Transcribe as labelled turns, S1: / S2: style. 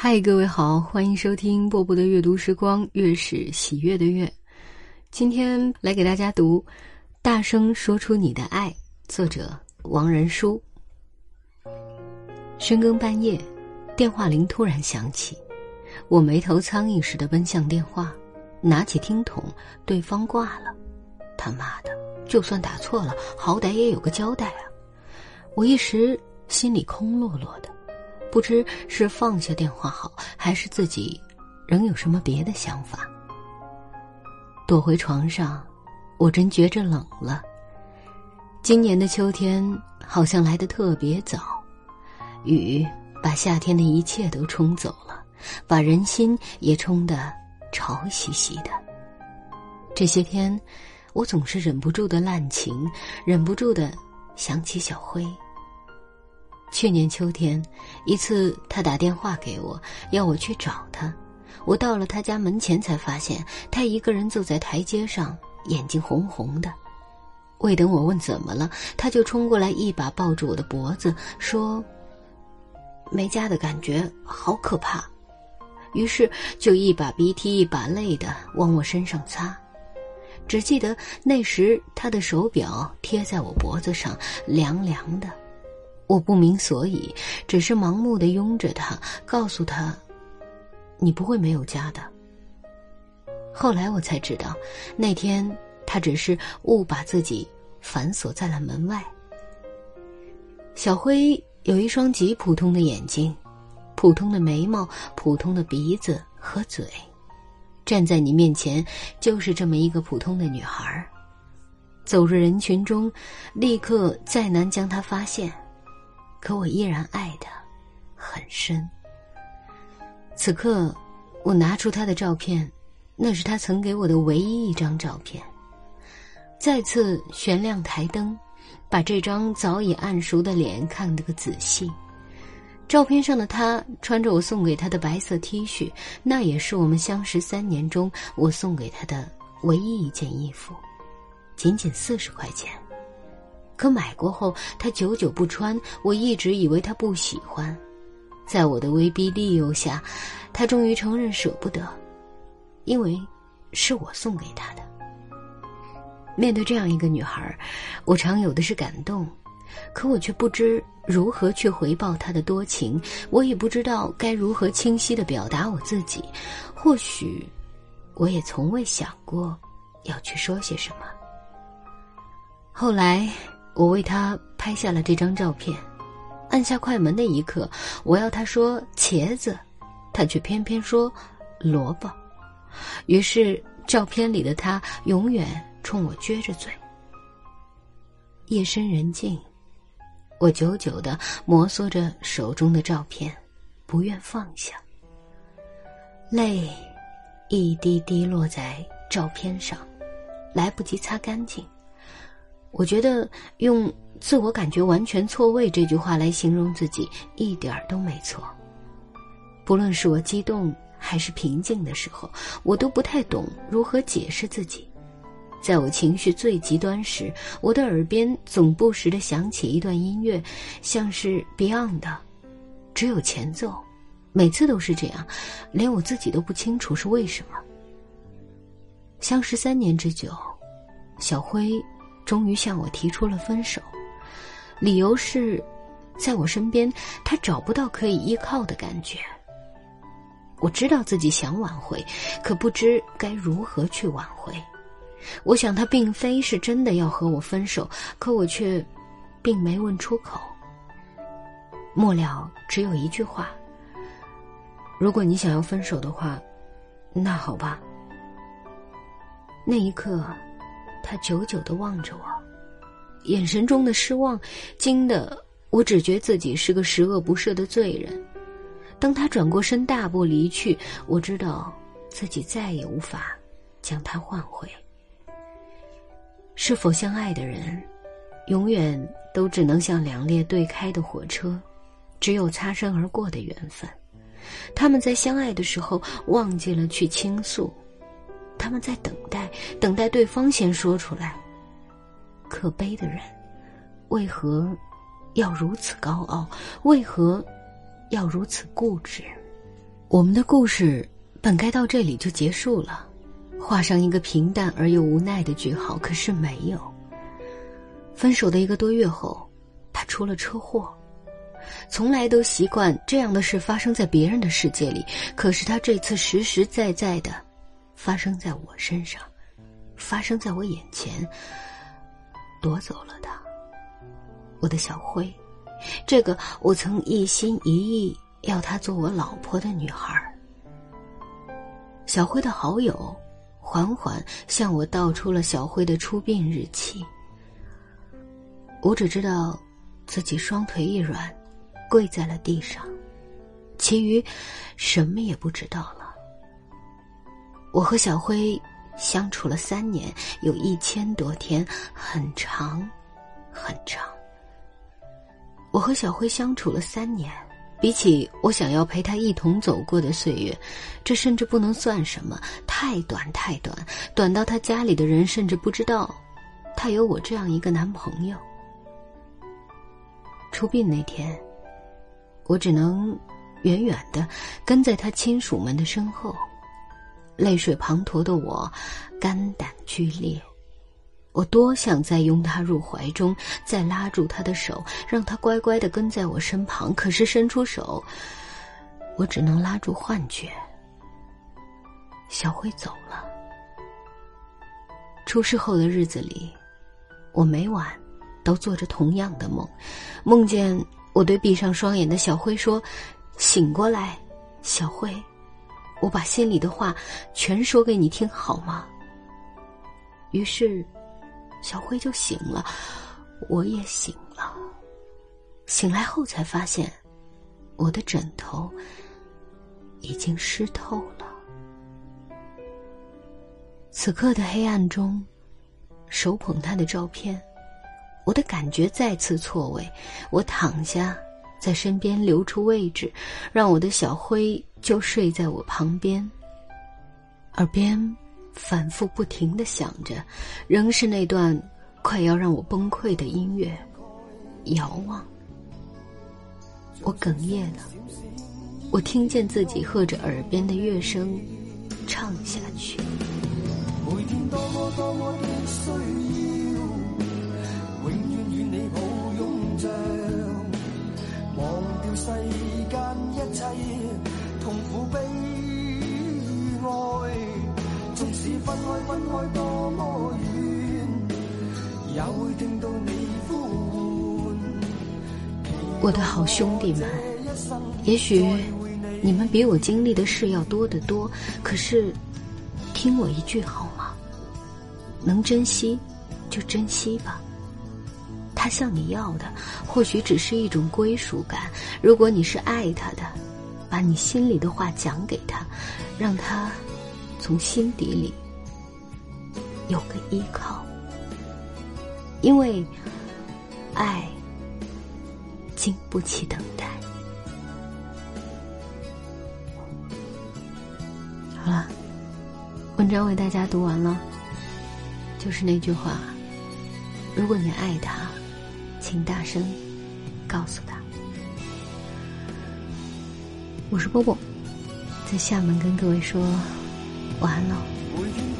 S1: 嗨，各位好，欢迎收听波波的阅读时光，月是喜悦的月。今天来给大家读《大声说出你的爱》，作者王仁书。深更半夜，电话铃突然响起，我眉头苍蝇似的奔向电话，拿起听筒，对方挂了。他妈的，就算打错了，好歹也有个交代啊！我一时心里空落落的。不知是放下电话好，还是自己仍有什么别的想法。躲回床上，我真觉着冷了。今年的秋天好像来得特别早，雨把夏天的一切都冲走了，把人心也冲得潮兮兮的。这些天，我总是忍不住的滥情，忍不住的想起小辉。去年秋天，一次他打电话给我，要我去找他。我到了他家门前，才发现他一个人坐在台阶上，眼睛红红的。未等我问怎么了，他就冲过来，一把抱住我的脖子，说：“没家的感觉好可怕。”于是就一把鼻涕一把泪的往我身上擦。只记得那时他的手表贴在我脖子上，凉凉的。我不明所以，只是盲目的拥着他，告诉他：“你不会没有家的。”后来我才知道，那天他只是误把自己反锁在了门外。小辉有一双极普通的眼睛，普通的眉毛，普通的鼻子和嘴，站在你面前就是这么一个普通的女孩走入人群中，立刻再难将她发现。可我依然爱的很深。此刻，我拿出他的照片，那是他曾给我的唯一一张照片。再次悬亮台灯，把这张早已暗熟的脸看得个仔细。照片上的他穿着我送给他的白色 T 恤，那也是我们相识三年中我送给他的唯一一件衣服，仅仅四十块钱。可买过后，他久久不穿。我一直以为他不喜欢，在我的威逼利诱下，他终于承认舍不得，因为是我送给他的。面对这样一个女孩，我常有的是感动，可我却不知如何去回报她的多情。我也不知道该如何清晰的表达我自己。或许，我也从未想过要去说些什么。后来。我为他拍下了这张照片，按下快门的一刻，我要他说茄子，他却偏偏说萝卜。于是照片里的他永远冲我撅着嘴。夜深人静，我久久的摩挲着手中的照片，不愿放下。泪一滴滴落在照片上，来不及擦干净。我觉得用“自我感觉完全错位”这句话来形容自己一点儿都没错。不论是我激动还是平静的时候，我都不太懂如何解释自己。在我情绪最极端时，我的耳边总不时的响起一段音乐，像是 Beyond 的，只有前奏，每次都是这样，连我自己都不清楚是为什么。相识三年之久，小辉。终于向我提出了分手，理由是，在我身边他找不到可以依靠的感觉。我知道自己想挽回，可不知该如何去挽回。我想他并非是真的要和我分手，可我却并没问出口。末了只有一句话：如果你想要分手的话，那好吧。那一刻。他久久的望着我，眼神中的失望，惊得我只觉自己是个十恶不赦的罪人。当他转过身大步离去，我知道自己再也无法将他换回。是否相爱的人，永远都只能像两列对开的火车，只有擦身而过的缘分。他们在相爱的时候忘记了去倾诉。他们在等待，等待对方先说出来。可悲的人，为何要如此高傲？为何要如此固执？我们的故事本该到这里就结束了，画上一个平淡而又无奈的句号。可是没有。分手的一个多月后，他出了车祸。从来都习惯这样的事发生在别人的世界里，可是他这次实实在在的发生在我身上，发生在我眼前，夺走了他，我的小辉，这个我曾一心一意。要她做我老婆的女孩。小辉的好友缓缓向我道出了小辉的出殡日期。我只知道自己双腿一软，跪在了地上，其余什么也不知道了。我和小辉相处了三年，有一千多天，很长，很长。我和小辉相处了三年。比起我想要陪他一同走过的岁月，这甚至不能算什么，太短太短，短到他家里的人甚至不知道，他有我这样一个男朋友。出殡那天，我只能远远的跟在他亲属们的身后，泪水滂沱的我，肝胆俱裂。我多想再拥他入怀中，再拉住他的手，让他乖乖的跟在我身旁。可是伸出手，我只能拉住幻觉。小辉走了。出事后的日子里，我每晚都做着同样的梦，梦见我对闭上双眼的小辉说：“醒过来，小辉，我把心里的话全说给你听，好吗？”于是。小辉就醒了，我也醒了。醒来后才发现，我的枕头已经湿透了。此刻的黑暗中，手捧他的照片，我的感觉再次错位。我躺下，在身边留出位置，让我的小灰就睡在我旁边，耳边。反复不停的响着，仍是那段快要让我崩溃的音乐。遥望，我哽咽了。我听见自己和着耳边的乐声，唱下去。每天多么多么的需要，世间一切痛苦悲哀。分开分开多么远，也会听到你呼唤。我的好兄弟们，也许你们比我经历的事要多得多，可是听我一句好吗？能珍惜就珍惜吧。他向你要的，或许只是一种归属感。如果你是爱他的，把你心里的话讲给他，让他从心底里。有个依靠，因为爱经不起等待。好了，文章为大家读完了，就是那句话：如果你爱他，请大声告诉他。我是波波，在厦门跟各位说晚安喽。